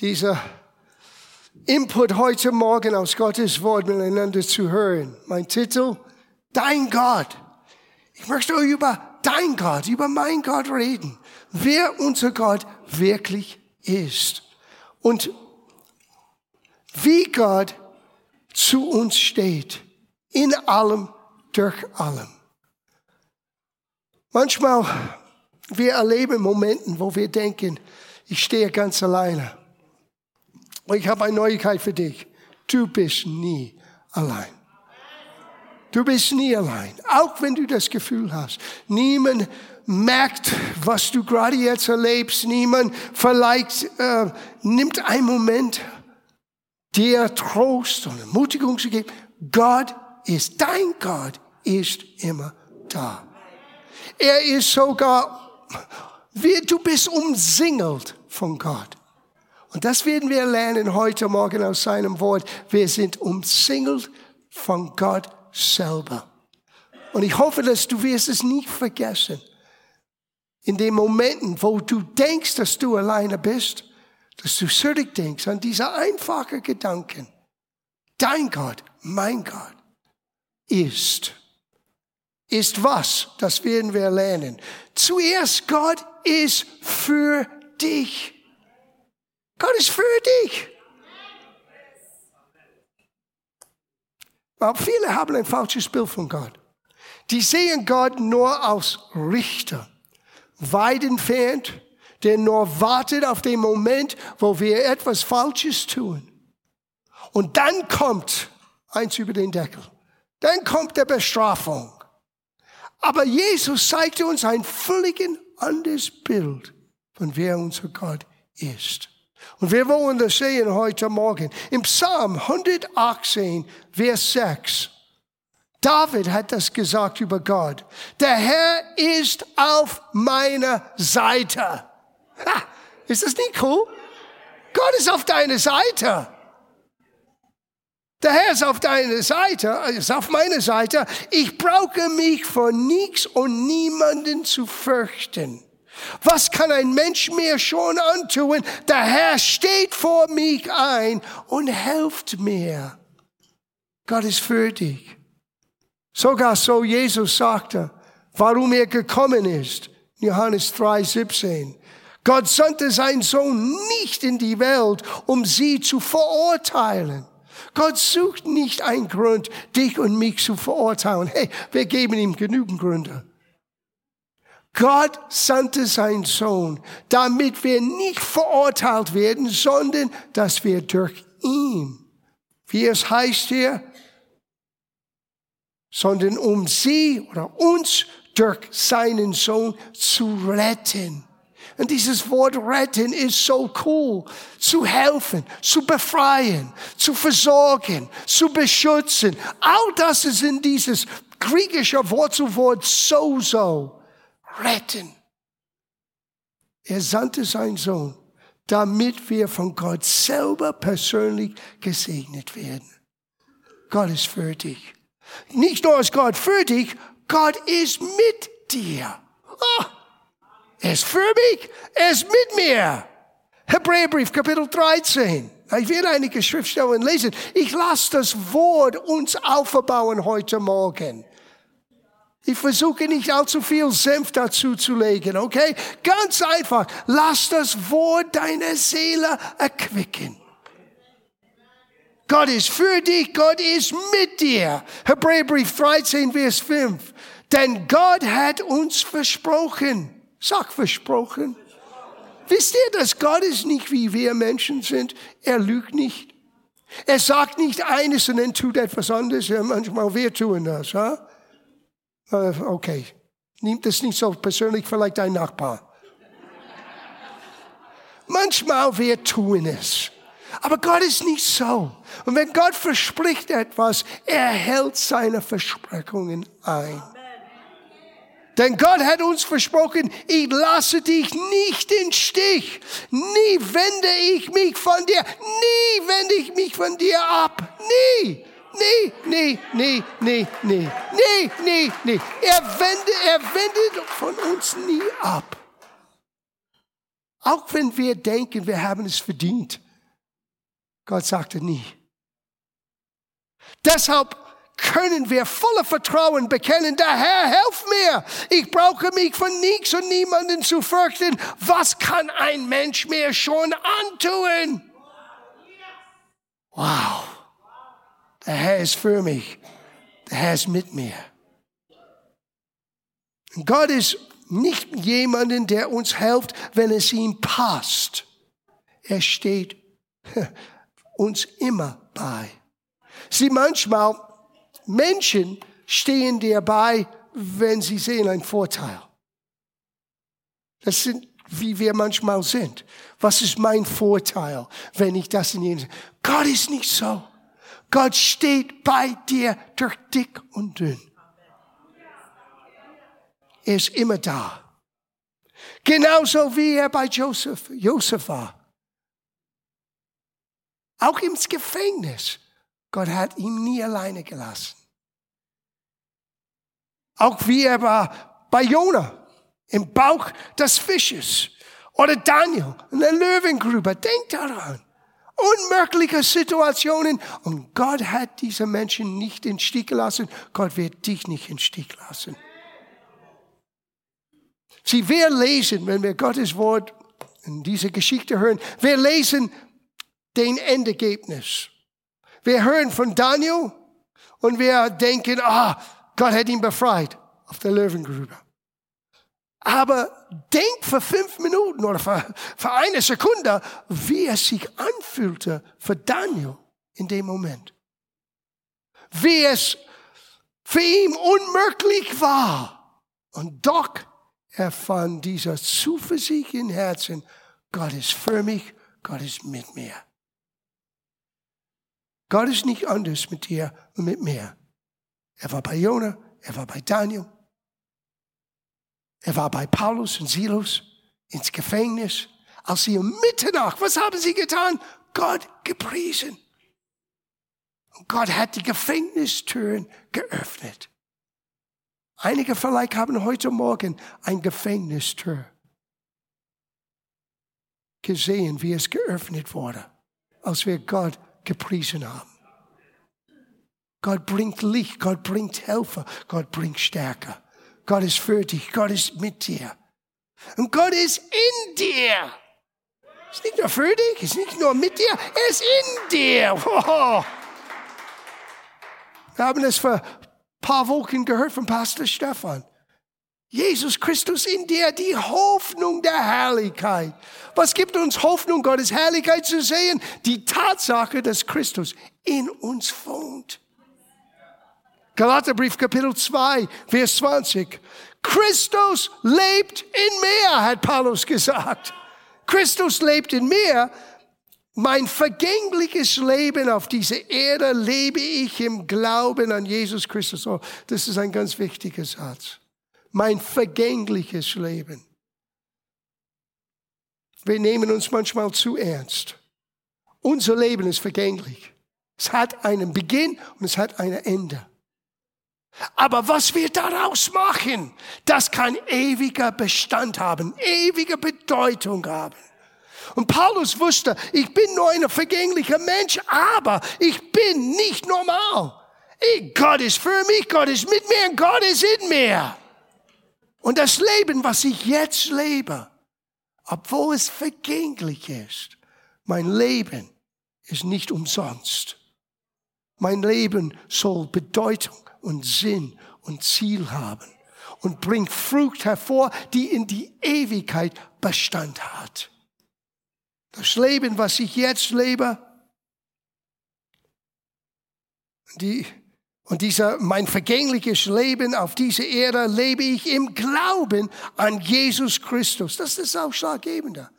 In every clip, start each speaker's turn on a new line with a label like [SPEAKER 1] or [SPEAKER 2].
[SPEAKER 1] dieser Input heute Morgen aus Gottes Wort miteinander zu hören. Mein Titel, Dein Gott. Ich möchte über dein Gott, über mein Gott reden. Wer unser Gott wirklich ist. Und wie Gott zu uns steht. In allem, durch allem. Manchmal, wir erleben Momenten, wo wir denken, ich stehe ganz alleine. Und ich habe eine Neuigkeit für dich. Du bist nie allein. Du bist nie allein. Auch wenn du das Gefühl hast, niemand merkt, was du gerade jetzt erlebst. Niemand vielleicht äh, nimmt einen Moment, dir Trost und Ermutigung zu geben. Gott ist, dein Gott ist immer da. Er ist sogar, wie, du bist umsingelt von Gott. Und das werden wir lernen heute Morgen aus seinem Wort. Wir sind umsingelt von Gott selber. Und ich hoffe, dass du wirst es nicht vergessen. In den Momenten, wo du denkst, dass du alleine bist, dass du zurückdenkst an diese einfachen Gedanken. Dein Gott, mein Gott, ist ist was? Das werden wir lernen. Zuerst, Gott ist für dich. Gott ist für dich. Aber viele haben ein falsches Bild von Gott. Die sehen Gott nur als Richter, weit entfernt, der nur wartet auf den Moment, wo wir etwas Falsches tun. Und dann kommt eins über den Deckel. Dann kommt der Bestrafung. Aber Jesus zeigte uns ein völlig anderes Bild von wer unser Gott ist. Und wir wollen das sehen heute Morgen. Im Psalm 118, Vers 6. David hat das gesagt über Gott. Der Herr ist auf meiner Seite. Ha, ist das nicht cool? Gott ist auf deiner Seite. Der Herr ist auf deiner Seite, ist auf meiner Seite. Ich brauche mich vor nichts und niemanden zu fürchten. Was kann ein Mensch mir schon antun? Der Herr steht vor mich ein und hilft mir. Gott ist für dich. Sogar so Jesus sagte, warum er gekommen ist. Johannes 3, 17. Gott sandte seinen Sohn nicht in die Welt, um sie zu verurteilen Gott sucht nicht einen Grund, dich und mich zu verurteilen. Hey, wir geben ihm genügend Gründe. Gott sandte seinen Sohn, damit wir nicht verurteilt werden, sondern dass wir durch ihn, wie es heißt hier, sondern um sie oder uns durch seinen Sohn zu retten. Und dieses Wort retten ist so cool. Zu helfen, zu befreien, zu versorgen, zu beschützen. All das ist in dieses griechische Wurzelwort sozo. Retten. Er sandte seinen Sohn, damit wir von Gott selber persönlich gesegnet werden. Gott ist für dich. Nicht nur ist Gott für dich, Gott ist mit dir. Oh. Er ist für mich, er ist mit mir. Hebräerbrief, Kapitel 13. Ich werde einige Schriftstellen lesen. Ich lasse das Wort uns aufbauen heute Morgen. Ich versuche nicht allzu viel Senf dazu zu legen, okay? Ganz einfach. Lass das Wort deiner Seele erquicken. Gott ist für dich, Gott ist mit dir. Hebräerbrief 13, Vers 5. Denn Gott hat uns versprochen, Sag versprochen. Wisst ihr, dass Gott ist nicht wie wir Menschen sind? Er lügt nicht. Er sagt nicht eines und dann tut etwas anderes. Ja, manchmal wir tun das. Ja? Äh, okay, nimmt das nicht so persönlich, vielleicht dein Nachbar. Manchmal wir tun es. Aber Gott ist nicht so. Und wenn Gott verspricht etwas, er hält seine Versprechungen ein. Denn Gott hat uns versprochen, ich lasse dich nicht in Stich. Nie wende ich mich von dir. Nie wende ich mich von dir ab. Nie. Nie, nie, nie, nie, nie, nie, nie, nie. Er wendet, er wendet von uns nie ab. Auch wenn wir denken, wir haben es verdient. Gott sagte nie. Deshalb können wir voller Vertrauen bekennen, der Herr, helf mir. Ich brauche mich von nichts und niemanden zu fürchten. Was kann ein Mensch mir schon antun? Wow. Der Herr ist für mich. Der Herr ist mit mir. Gott ist nicht jemanden, der uns hilft, wenn es ihm passt. Er steht uns immer bei. Sie manchmal, Menschen stehen dir bei, wenn sie sehen einen Vorteil. Das sind, wie wir manchmal sind. Was ist mein Vorteil, wenn ich das in jenem? Gott ist nicht so. Gott steht bei dir durch dick und dünn. Er ist immer da. Genauso wie er bei Joseph, Joseph war. Auch im Gefängnis. Gott hat ihn nie alleine gelassen. Auch wie er war bei Jona im Bauch des Fisches oder Daniel in der Löwengrube. Denk daran. Unmögliche Situationen. Und Gott hat diese Menschen nicht in Stich gelassen. Gott wird dich nicht in Stich lassen. Sie, wir lesen, wenn wir Gottes Wort in diese Geschichte hören, wir lesen den Endergebnis. Wir hören von Daniel und wir denken, ah, Gott hat ihn befreit auf der Löwengrube. Aber denk für fünf Minuten oder für, für eine Sekunde, wie es sich anfühlte für Daniel in dem Moment. Wie es für ihn unmöglich war. Und doch er fand dieser Zuversicht im Herzen, Gott ist für mich, Gott ist mit mir. Gott ist nicht anders mit dir und mit mir. Er war bei Jona, er war bei Daniel, er war bei Paulus und Silas ins Gefängnis. Als sie um Mitternacht, was haben sie getan? Gott gepriesen. Und Gott hat die Gefängnistüren geöffnet. Einige vielleicht haben heute Morgen ein Gefängnistür gesehen, wie es geöffnet wurde, als wir Gott gepriesen haben. Gott bringt Licht, Gott bringt Helfer, Gott bringt Stärke. Gott ist für dich, Gott ist mit dir. Und Gott ist in dir. Ist nicht nur für dich, ist nicht nur mit dir, er ist in dir. Wir haben es vor paar Wochen gehört von Pastor Stefan. Jesus Christus in dir, die Hoffnung der Herrlichkeit. Was gibt uns Hoffnung, Gottes Herrlichkeit zu sehen? Die Tatsache, dass Christus in uns wohnt. Galaterbrief Kapitel 2, Vers 20. Christus lebt in mir, hat Paulus gesagt. Christus lebt in mir mein vergängliches Leben auf dieser Erde lebe ich im Glauben an Jesus Christus. Oh, das ist ein ganz wichtiger Satz. Mein vergängliches Leben. Wir nehmen uns manchmal zu ernst. Unser Leben ist vergänglich. Es hat einen Beginn und es hat ein Ende. Aber was wir daraus machen, das kann ewiger Bestand haben, ewige Bedeutung haben. Und Paulus wusste, ich bin nur ein vergänglicher Mensch, aber ich bin nicht normal. Ich, Gott ist für mich, Gott ist mit mir und Gott ist in mir. Und das Leben, was ich jetzt lebe, obwohl es vergänglich ist, mein Leben ist nicht umsonst. Mein Leben soll Bedeutung und Sinn und Ziel haben und bringt Frucht hervor, die in die Ewigkeit Bestand hat. Das Leben, was ich jetzt lebe, die, und dieser, mein vergängliches Leben auf dieser Erde lebe ich im Glauben an Jesus Christus. Das ist das Ausschlaggebende.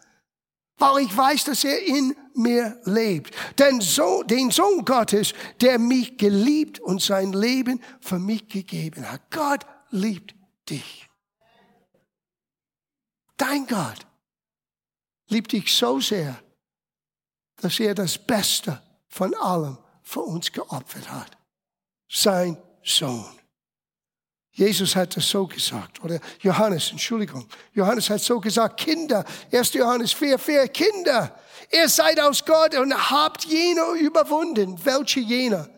[SPEAKER 1] Weil ich weiß, dass er in mir lebt. Denn so, den Sohn Gottes, der mich geliebt und sein Leben für mich gegeben hat. Gott liebt dich. Dein Gott liebt dich so sehr, dass er das Beste von allem für uns geopfert hat. Sein Sohn. Jesus hat das so gesagt, oder Johannes, Entschuldigung. Johannes hat so gesagt, Kinder, 1. Johannes 4, 4, Kinder, Ihr seid aus Gott und habt jene überwunden. Welche jene?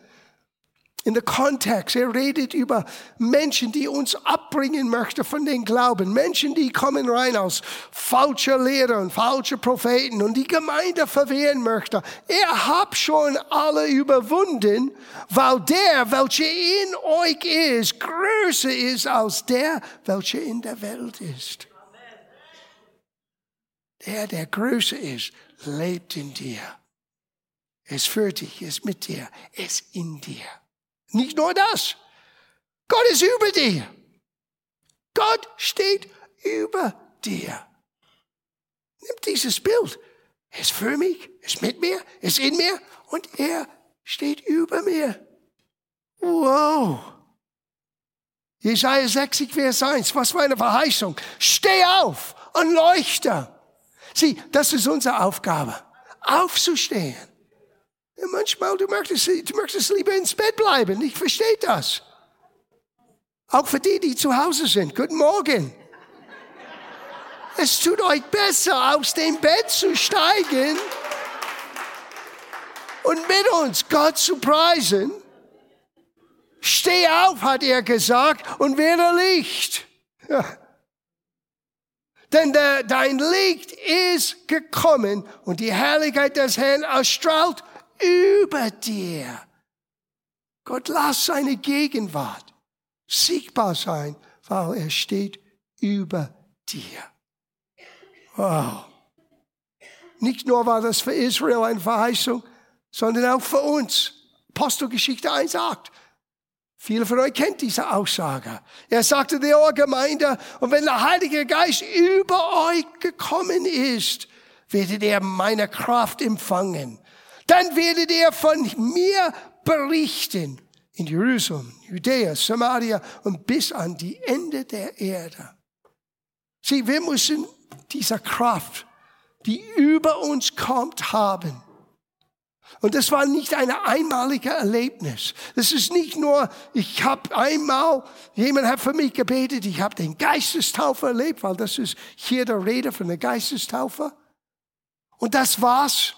[SPEAKER 1] In der Kontext. Er redet über Menschen, die uns abbringen möchten von den Glauben. Menschen, die kommen rein aus falscher Lehre und falscher Propheten und die Gemeinde verwehren möchte. Er hat schon alle überwunden, weil der, welcher in euch ist, größer ist als der, welcher in der Welt ist. Der, der größer ist, lebt in dir. ist für dich, ist mit dir, ist in dir. Nicht nur das. Gott ist über dir. Gott steht über dir. Nimm dieses Bild. Er ist für mich, ist mit mir, ist in mir und er steht über mir. Wow. Jesaja 60, Vers 1. Was für eine Verheißung. Steh auf und leuchte. Sieh, das ist unsere Aufgabe. Aufzustehen. Manchmal, du möchtest, du möchtest lieber ins Bett bleiben. Ich verstehe das. Auch für die, die zu Hause sind. Guten Morgen. Es tut euch besser, aus dem Bett zu steigen und mit uns Gott zu preisen. Steh auf, hat er gesagt, und werde Licht. Ja. Denn der, dein Licht ist gekommen und die Herrlichkeit des Herrn erstrahlt über dir. Gott lass seine Gegenwart sichtbar sein, weil er steht über dir. Wow. Nicht nur war das für Israel eine Verheißung, sondern auch für uns. Apostelgeschichte 1 sagt, Viele von euch kennt diese Aussage. Er sagte der Gemeinde, und wenn der Heilige Geist über euch gekommen ist, werdet ihr meine Kraft empfangen. Dann werdet ihr von mir berichten in Jerusalem, Judäa, Samaria und bis an die Ende der Erde. Sieh, wir müssen diese Kraft, die über uns kommt, haben. Und das war nicht ein einmaliger Erlebnis. Das ist nicht nur, ich habe einmal, jemand hat für mich gebetet, ich habe den Geistestaufe erlebt, weil das ist hier der Rede von der Geistestaufe. Und das war's.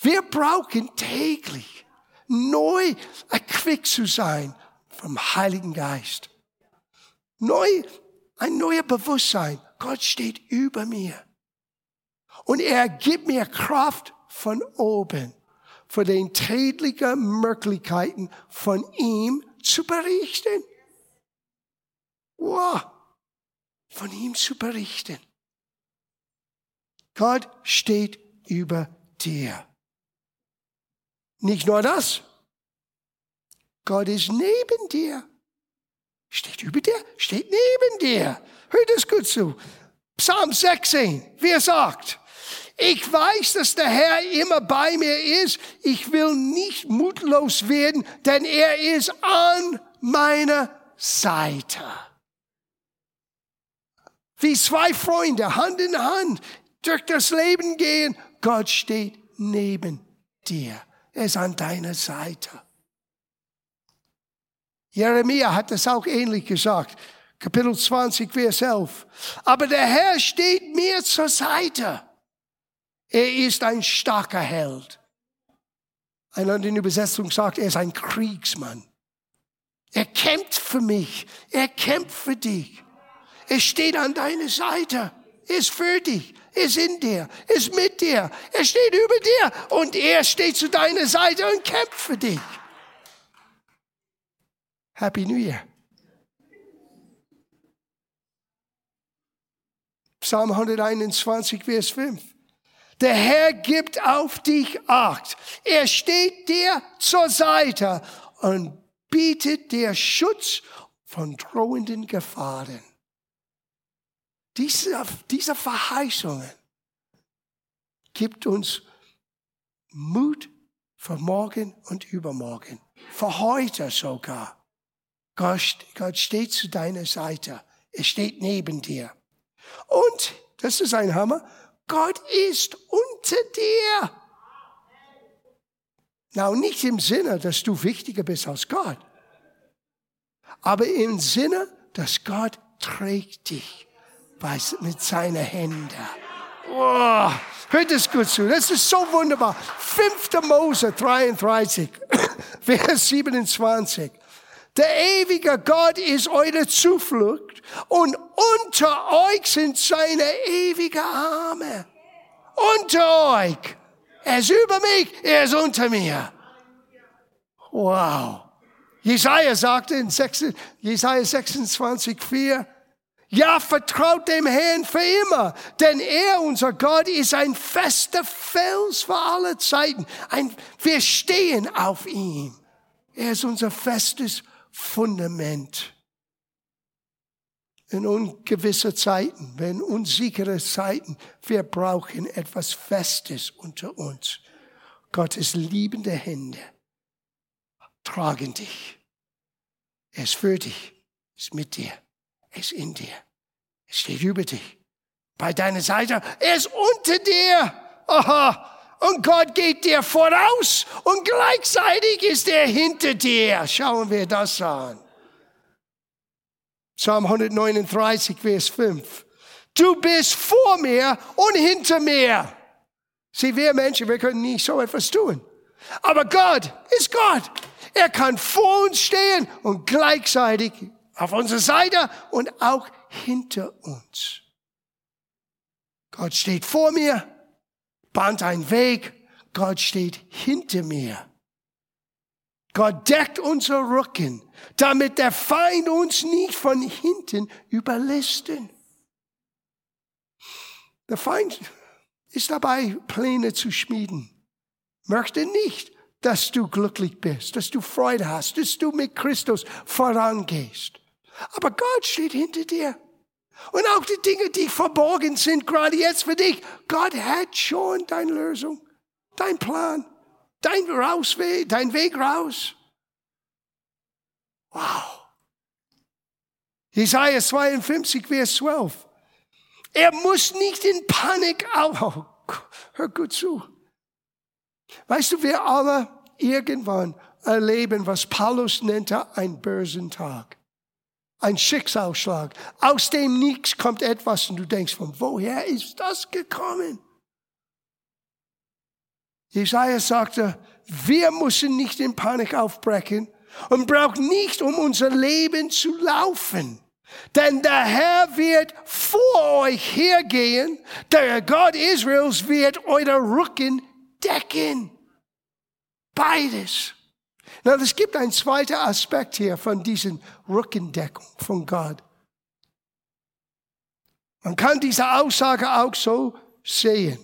[SPEAKER 1] Wir brauchen täglich neu erquickt zu sein vom Heiligen Geist. Neu, ein neuer Bewusstsein. Gott steht über mir. Und er gibt mir Kraft von oben für den täglichen Möglichkeiten von ihm zu berichten. Wow. Von ihm zu berichten. Gott steht über dir. Nicht nur das. Gott ist neben dir. Steht über dir, steht neben dir. Hört es gut zu. Psalm 16, wie er sagt, ich weiß, dass der Herr immer bei mir ist. Ich will nicht mutlos werden, denn er ist an meiner Seite. Wie zwei Freunde, Hand in Hand, durch das Leben gehen. Gott steht neben dir. Er ist an deiner Seite. Jeremia hat das auch ähnlich gesagt. Kapitel 20, Vers 11. Aber der Herr steht mir zur Seite. Er ist ein starker Held. Eine andere Übersetzung sagt, er ist ein Kriegsmann. Er kämpft für mich. Er kämpft für dich. Er steht an deiner Seite. Er ist für dich ist in dir, ist mit dir, er steht über dir und er steht zu deiner Seite und kämpft für dich. Happy New Year. Psalm 121, Vers 5. Der Herr gibt auf dich Acht. Er steht dir zur Seite und bietet dir Schutz von drohenden Gefahren. Diese, diese Verheißungen gibt uns Mut für morgen und übermorgen, für heute sogar. Gott, steht zu deiner Seite. Er steht neben dir. Und, das ist ein Hammer, Gott ist unter dir. Na, nicht im Sinne, dass du wichtiger bist als Gott, aber im Sinne, dass Gott trägt dich mit seinen Händen. Oh, hört es gut zu. Das ist so wunderbar. 5. Mose 33, Vers 27. Der ewige Gott ist eure Zuflucht und unter euch sind seine ewige Arme. Unter euch. Er ist über mich, er ist unter mir. Wow. Jesaja sagte in 6, Jesaja 26, 4, ja, vertraut dem Herrn für immer, denn er, unser Gott, ist ein fester Fels für alle Zeiten. Ein, wir stehen auf ihm. Er ist unser festes Fundament. In ungewisse Zeiten, wenn unsichere Zeiten, wir brauchen etwas Festes unter uns. Gottes liebende Hände tragen dich. Er ist für dich, ist mit dir, ist in dir, er steht über dich, bei deiner Seite, er ist unter dir. Aha. Und Gott geht dir voraus und gleichzeitig ist er hinter dir. Schauen wir das an. Psalm 139, Vers 5. Du bist vor mir und hinter mir. Sieh, wir Menschen, wir können nicht so etwas tun. Aber Gott ist Gott. Er kann vor uns stehen und gleichzeitig auf unserer Seite und auch hinter uns. Gott steht vor mir, bahnt einen Weg. Gott steht hinter mir. Gott deckt unser Rücken, damit der Feind uns nicht von hinten überlisten. Der Feind ist dabei, Pläne zu schmieden. Möchte nicht, dass du glücklich bist, dass du Freude hast, dass du mit Christus vorangehst. Aber Gott steht hinter dir. Und auch die Dinge, die verborgen sind, gerade jetzt für dich, Gott hat schon deine Lösung, dein Plan, dein Rausweg, dein Weg raus. Wow. Jesaja 52, Vers 12. Er muss nicht in Panik auf. Oh, hör gut zu. Weißt du, wir alle irgendwann erleben, was Paulus nannte, einen bösen Tag. Ein Schicksalsschlag. Aus dem Nichts kommt etwas und du denkst, von woher ist das gekommen? Jesaja sagte, wir müssen nicht in Panik aufbrechen und brauchen nicht um unser Leben zu laufen. Denn der Herr wird vor euch hergehen, der Gott Israels wird euer Rücken decken. Beides. Na, es gibt einen zweiten Aspekt hier von diesen Rückendeckung von Gott. Man kann diese Aussage auch so sehen.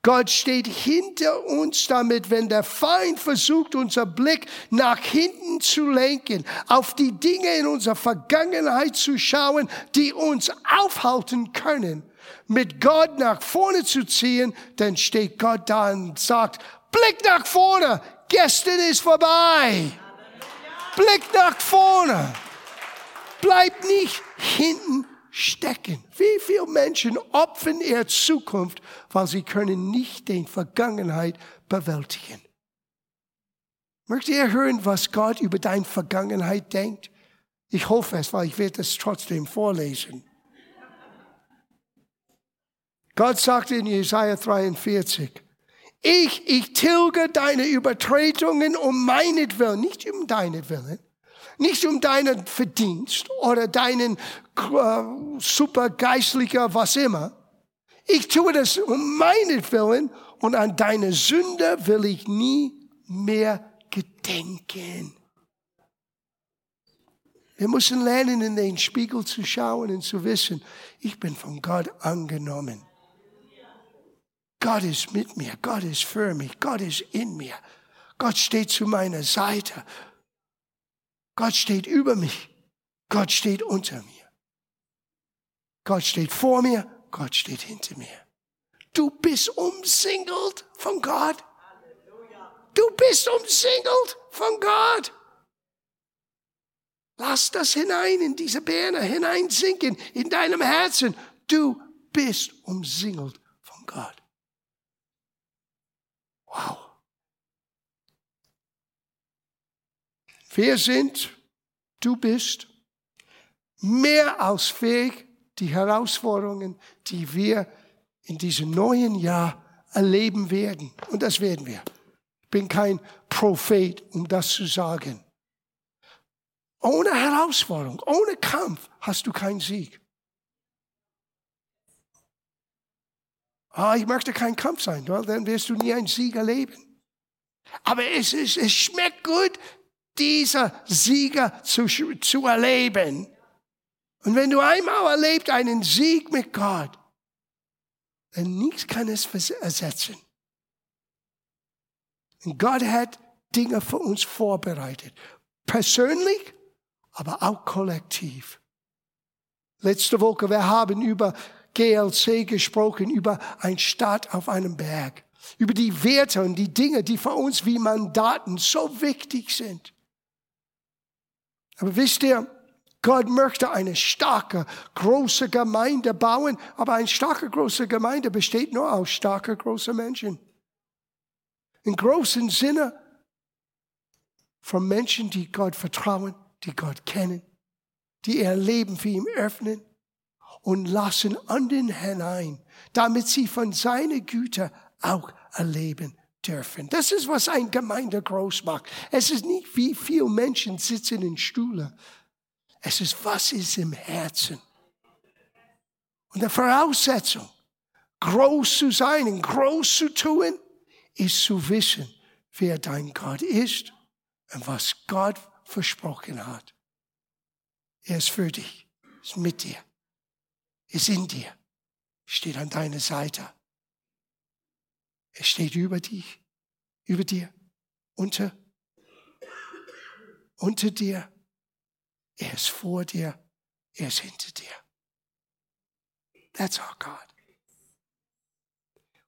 [SPEAKER 1] Gott steht hinter uns damit, wenn der Feind versucht, unser Blick nach hinten zu lenken, auf die Dinge in unserer Vergangenheit zu schauen, die uns aufhalten können, mit Gott nach vorne zu ziehen, dann steht Gott da und sagt, Blick nach vorne, gestern ist vorbei. Blick nach vorne. Bleib nicht hinten stecken. Wie viele Menschen opfern ihre Zukunft, weil sie können nicht den Vergangenheit bewältigen. Möchtet ihr hören, was Gott über deine Vergangenheit denkt? Ich hoffe es, weil ich werde es trotzdem vorlesen. Gott sagte in Jesaja 43, ich, ich tilge deine Übertretungen um meinetwillen, nicht um deine Willen, nicht um deinen Verdienst oder deinen äh, supergeistlicher was immer. Ich tue das um meinetwillen und an deine Sünde will ich nie mehr gedenken. Wir müssen lernen, in den Spiegel zu schauen und zu wissen, ich bin von Gott angenommen. Gott ist mit mir, Gott ist für mich, Gott ist in mir. Gott steht zu meiner Seite. Gott steht über mich. Gott steht unter mir. Gott steht vor mir, Gott steht hinter mir. Du bist umsingelt von Gott. Du bist umsingelt von Gott. Lass das hinein in diese Birne hineinsinken in deinem Herzen. Du bist umsingelt von Gott. Wow. Wir sind, du bist mehr als fähig, die Herausforderungen, die wir in diesem neuen Jahr erleben werden. Und das werden wir. Ich bin kein Prophet, um das zu sagen. Ohne Herausforderung, ohne Kampf hast du keinen Sieg. Ah, ich möchte kein Kampf sein, weil dann wirst du nie einen Sieg erleben. Aber es, ist, es schmeckt gut, dieser Sieger zu, zu erleben. Und wenn du einmal erlebt einen Sieg mit Gott, dann nichts kann es ersetzen. Und Gott hat Dinge für uns vorbereitet. Persönlich, aber auch kollektiv. Letzte Woche, wir haben über GLC gesprochen, über ein Stadt auf einem Berg, über die Werte und die Dinge, die für uns wie Mandaten so wichtig sind. Aber wisst ihr, Gott möchte eine starke, große Gemeinde bauen, aber eine starke, große Gemeinde besteht nur aus starken, großen Menschen. Im großen Sinne von Menschen, die Gott vertrauen, die Gott kennen, die ihr Leben für ihn öffnen und lassen anderen hinein, damit sie von seiner Güte auch erleben dürfen. Das ist, was eine Gemeinde groß macht. Es ist nicht, wie viele Menschen sitzen in Stühle. Es ist, was ist im Herzen. Und die Voraussetzung, groß zu sein und groß zu tun, ist zu wissen, wer dein Gott ist und was Gott versprochen hat. Er ist für dich, ist mit dir, ist in dir, steht an deiner Seite. Er steht über dich, über dir, unter, unter dir. Er ist vor dir, er ist hinter dir. That's our God.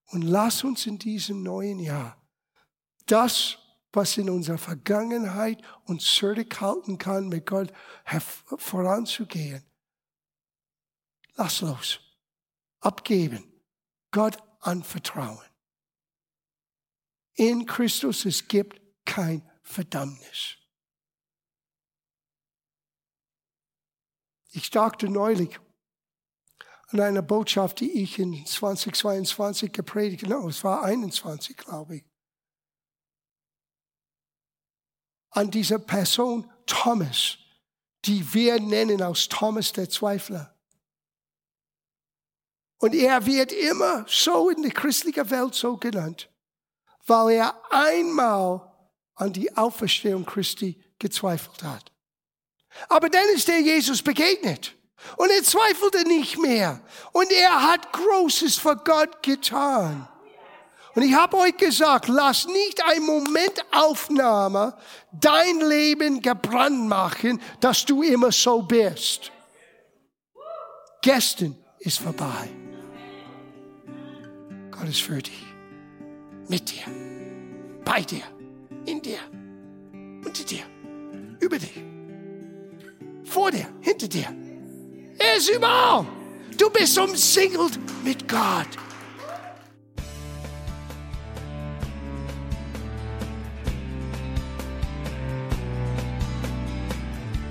[SPEAKER 1] Und lass uns in diesem neuen Jahr das, was in unserer Vergangenheit uns zurückhalten kann, mit Gott voranzugehen, lass los, abgeben, Gott anvertrauen. In Christus es gibt kein Verdammnis. Ich dachte neulich an eine Botschaft, die ich in 2022 gepredigt habe. No, es war 21, glaube ich. An diese Person Thomas, die wir nennen aus Thomas der Zweifler. Und er wird immer so in der christlichen Welt so genannt weil er einmal an die Auferstehung Christi gezweifelt hat. Aber dann ist er Jesus begegnet. Und er zweifelte nicht mehr. Und er hat Großes für Gott getan. Und ich habe euch gesagt, lass nicht ein Momentaufnahme dein Leben gebrannt machen, dass du immer so bist. Gestern ist vorbei. Gott ist für dich mit dir, bei dir, in dir, unter dir, über dich, vor dir, hinter dir. Er ist überall. Du bist umsingelt mit Gott.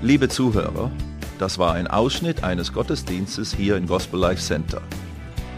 [SPEAKER 2] Liebe Zuhörer, das war ein Ausschnitt eines Gottesdienstes hier im Gospel Life Center.